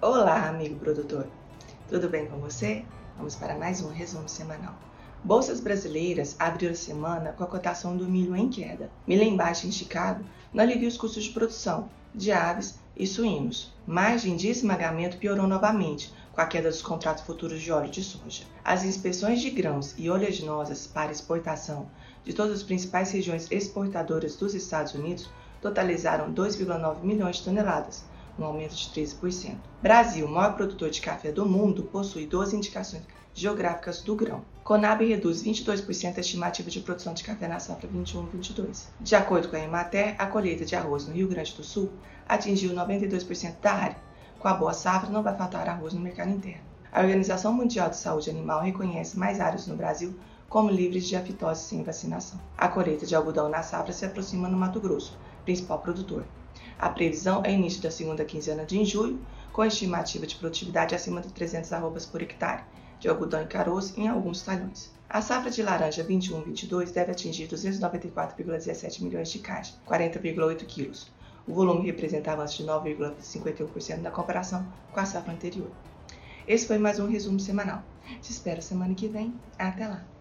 Olá, amigo produtor. Tudo bem com você? Vamos para mais um resumo semanal. Bolsas brasileiras abriram a semana com a cotação do milho em queda. Milho em baixa em Chicago não alivia os custos de produção de aves e suínos. Margem de esmagamento piorou novamente com a queda dos contratos futuros de óleo de soja. As inspeções de grãos e oleaginosas para exportação de todas as principais regiões exportadoras dos Estados Unidos totalizaram 2,9 milhões de toneladas, um aumento de 13%. Brasil, maior produtor de café do mundo, possui 12 indicações geográficas do grão. Conab reduz 22% a estimativa de produção de café na safra 21-22. De acordo com a Emater, a colheita de arroz no Rio Grande do Sul atingiu 92% da área. Com a boa safra, não vai faltar arroz no mercado interno. A Organização Mundial de Saúde Animal reconhece mais áreas no Brasil como livres de afitose sem vacinação. A colheita de algodão na safra se aproxima no Mato Grosso, principal produtor. A previsão é início da segunda quinzena de julho, com estimativa de produtividade acima de 300 arrobas por hectare de algodão e caroço em alguns talhões. A safra de laranja 21-22 deve atingir 294,17 milhões de caixas, 40,8 quilos. O volume representa avanço de 9,51% na comparação com a safra anterior. Esse foi mais um resumo semanal. Te espero semana que vem. Até lá!